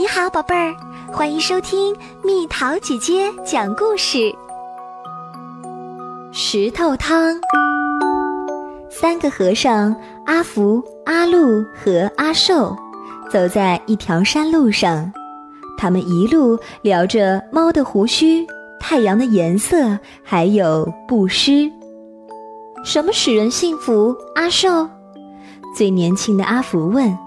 你好，宝贝儿，欢迎收听蜜桃姐姐讲故事。石头汤。三个和尚阿福、阿禄和阿寿走在一条山路上，他们一路聊着猫的胡须、太阳的颜色，还有布施。什么使人幸福？阿寿，最年轻的阿福问。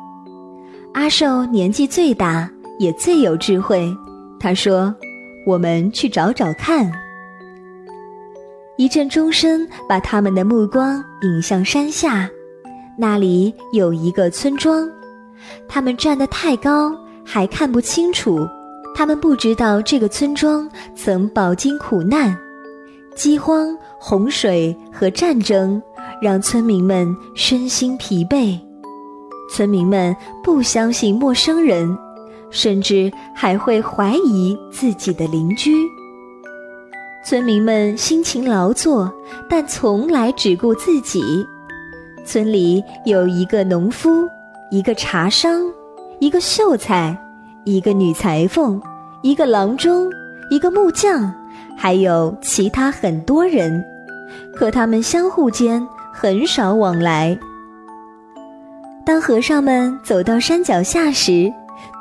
阿寿年纪最大。也最有智慧，他说：“我们去找找看。”一阵钟声把他们的目光引向山下，那里有一个村庄。他们站得太高，还看不清楚。他们不知道这个村庄曾饱经苦难，饥荒、洪水和战争让村民们身心疲惫。村民们不相信陌生人。甚至还会怀疑自己的邻居。村民们辛勤劳作，但从来只顾自己。村里有一个农夫，一个茶商，一个秀才，一个女裁缝，一个郎中，一个木匠，还有其他很多人。可他们相互间很少往来。当和尚们走到山脚下时，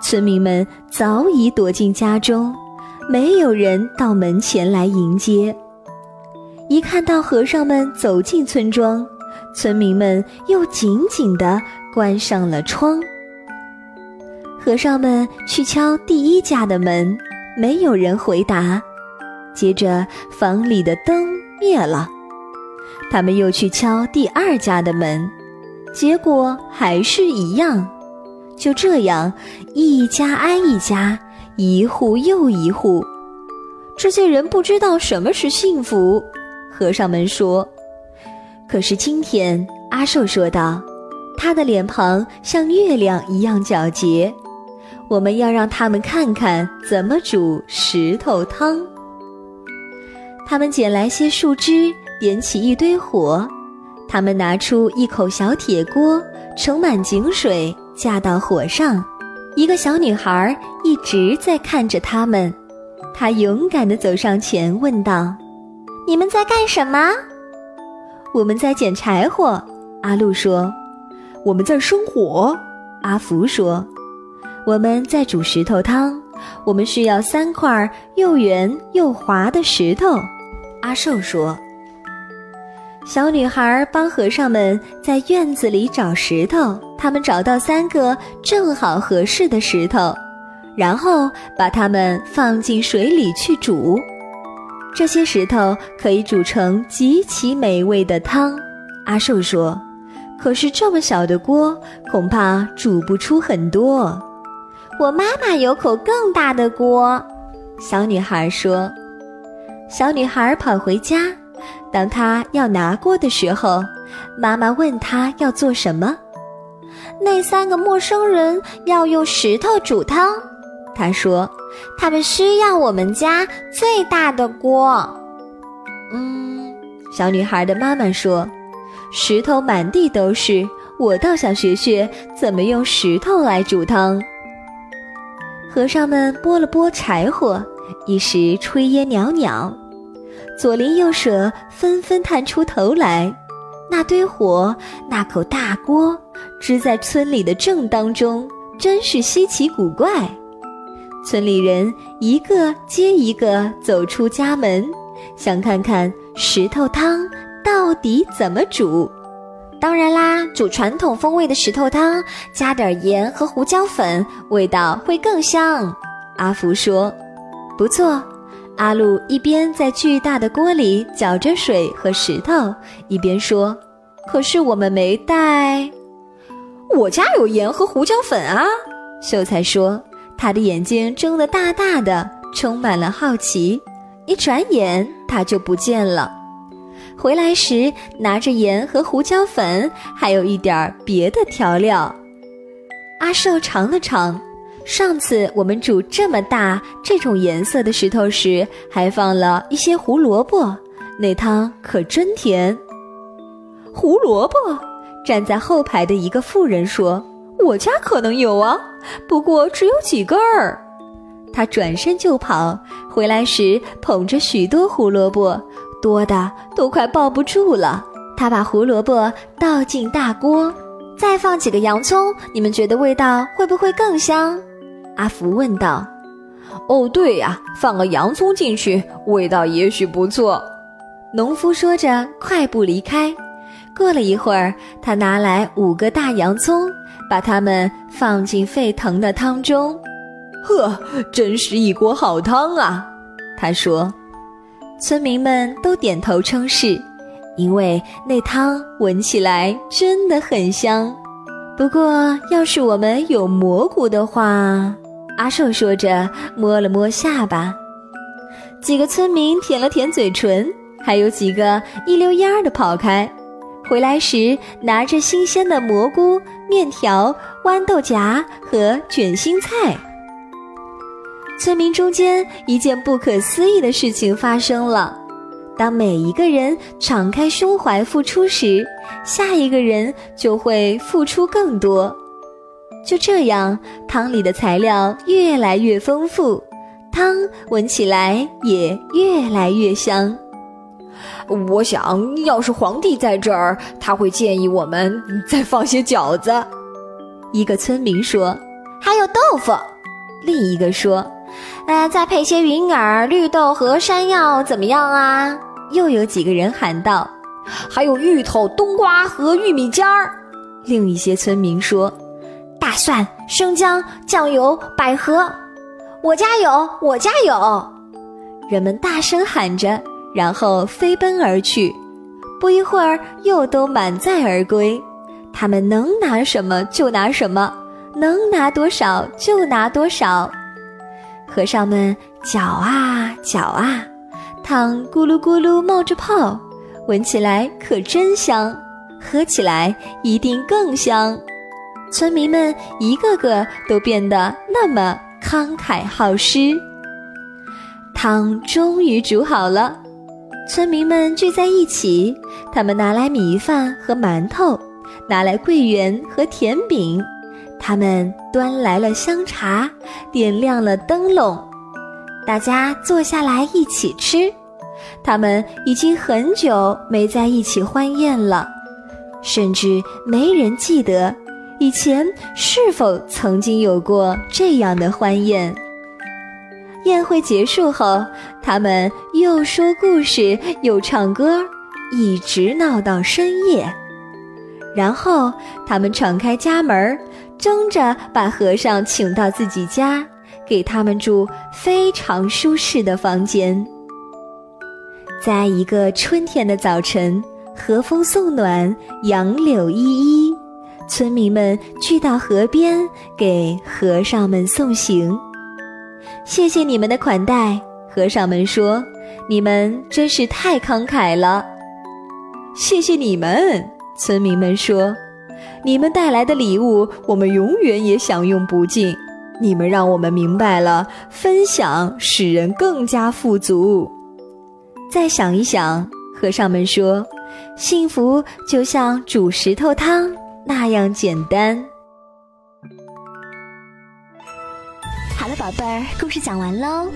村民们早已躲进家中，没有人到门前来迎接。一看到和尚们走进村庄，村民们又紧紧地关上了窗。和尚们去敲第一家的门，没有人回答。接着房里的灯灭了，他们又去敲第二家的门，结果还是一样。就这样，一家挨一家，一户又一户，这些人不知道什么是幸福。和尚们说：“可是今天，阿寿说道，他的脸庞像月亮一样皎洁。我们要让他们看看怎么煮石头汤。”他们捡来些树枝，点起一堆火。他们拿出一口小铁锅，盛满井水。架到火上，一个小女孩一直在看着他们。她勇敢地走上前，问道：“你们在干什么？”“我们在捡柴火。”阿路说。“我们在生火。”阿福说。“我们在煮石头汤。我们需要三块又圆又滑的石头。”阿寿说。小女孩帮和尚们在院子里找石头，他们找到三个正好合适的石头，然后把它们放进水里去煮。这些石头可以煮成极其美味的汤。阿寿说：“可是这么小的锅，恐怕煮不出很多。”我妈妈有口更大的锅，小女孩说。小女孩跑回家。当他要拿锅的时候，妈妈问他要做什么。那三个陌生人要用石头煮汤，他说：“他们需要我们家最大的锅。”嗯，小女孩的妈妈说：“石头满地都是，我倒想学学怎么用石头来煮汤。”和尚们拨了拨柴火，一时炊烟袅袅。左邻右舍纷纷探出头来，那堆火，那口大锅，支在村里的正当中，真是稀奇古怪。村里人一个接一个走出家门，想看看石头汤到底怎么煮。当然啦，煮传统风味的石头汤，加点盐和胡椒粉，味道会更香。阿福说：“不错。”阿路一边在巨大的锅里搅着水和石头，一边说：“可是我们没带，我家有盐和胡椒粉啊。”秀才说，他的眼睛睁得大大的，充满了好奇。一转眼，他就不见了。回来时，拿着盐和胡椒粉，还有一点别的调料。阿寿尝了尝。上次我们煮这么大、这种颜色的石头时，还放了一些胡萝卜，那汤可真甜。胡萝卜，站在后排的一个妇人说：“我家可能有啊，不过只有几根儿。他转身就跑，回来时捧着许多胡萝卜，多的都快抱不住了。他把胡萝卜倒进大锅，再放几个洋葱，你们觉得味道会不会更香？阿福问道。哦，对呀，放个洋葱进去，味道也许不错。农夫说着，快步离开。过了一会儿，他拿来五个大洋葱，把它们放进沸腾的汤中。呵，真是一锅好汤啊！他说。村民们都点头称是，因为那汤闻起来真的很香。不过，要是我们有蘑菇的话，阿寿说着，摸了摸下巴。几个村民舔了舔嘴唇，还有几个一溜烟儿的跑开。回来时拿着新鲜的蘑菇、面条、豌豆荚和卷心菜。村民中间一件不可思议的事情发生了：当每一个人敞开胸怀付出时，下一个人就会付出更多。就这样，汤里的材料越来越丰富，汤闻起来也越来越香。我想要是皇帝在这儿，他会建议我们再放些饺子。一个村民说：“还有豆腐。”另一个说。呃，再配些云耳、绿豆和山药，怎么样啊？又有几个人喊道：“还有芋头、冬瓜和玉米尖儿。”另一些村民说：“大蒜、生姜、酱油、百合，我家有，我家有。”人们大声喊着，然后飞奔而去。不一会儿，又都满载而归。他们能拿什么就拿什么，能拿多少就拿多少。和尚们搅啊搅啊，汤咕噜咕噜冒着泡，闻起来可真香，喝起来一定更香。村民们一个个都变得那么慷慨好施。汤终于煮好了，村民们聚在一起，他们拿来米饭和馒头，拿来桂圆和甜饼。他们端来了香茶，点亮了灯笼，大家坐下来一起吃。他们已经很久没在一起欢宴了，甚至没人记得以前是否曾经有过这样的欢宴。宴会结束后，他们又说故事又唱歌，一直闹到深夜。然后他们敞开家门争着把和尚请到自己家，给他们住非常舒适的房间。在一个春天的早晨，和风送暖，杨柳依依，村民们聚到河边给和尚们送行。谢谢你们的款待，和尚们说：“你们真是太慷慨了。”谢谢你们，村民们说。你们带来的礼物，我们永远也享用不尽。你们让我们明白了，分享使人更加富足。再想一想，和尚们说，幸福就像煮石头汤那样简单。好了，宝贝儿，故事讲完喽。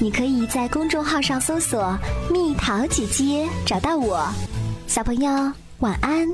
你可以在公众号上搜索“蜜桃姐姐”，找到我。小朋友，晚安。